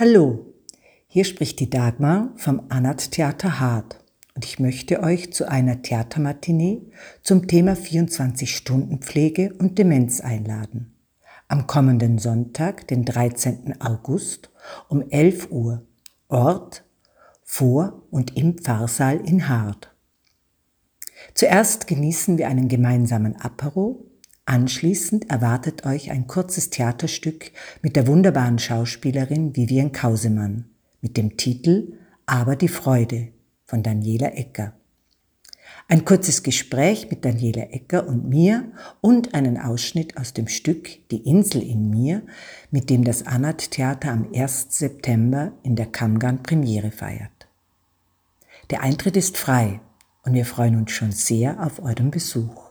Hallo, hier spricht die Dagmar vom Anat Theater Hart und ich möchte euch zu einer Theatermatinee zum Thema 24-Stunden-Pflege und Demenz einladen. Am kommenden Sonntag, den 13. August um 11 Uhr. Ort vor und im Pfarrsaal in Hart. Zuerst genießen wir einen gemeinsamen Apero Anschließend erwartet euch ein kurzes Theaterstück mit der wunderbaren Schauspielerin Vivian Kausemann mit dem Titel Aber die Freude von Daniela Ecker. Ein kurzes Gespräch mit Daniela Ecker und mir und einen Ausschnitt aus dem Stück Die Insel in mir, mit dem das Anat Theater am 1. September in der Kammgarn Premiere feiert. Der Eintritt ist frei und wir freuen uns schon sehr auf euren Besuch.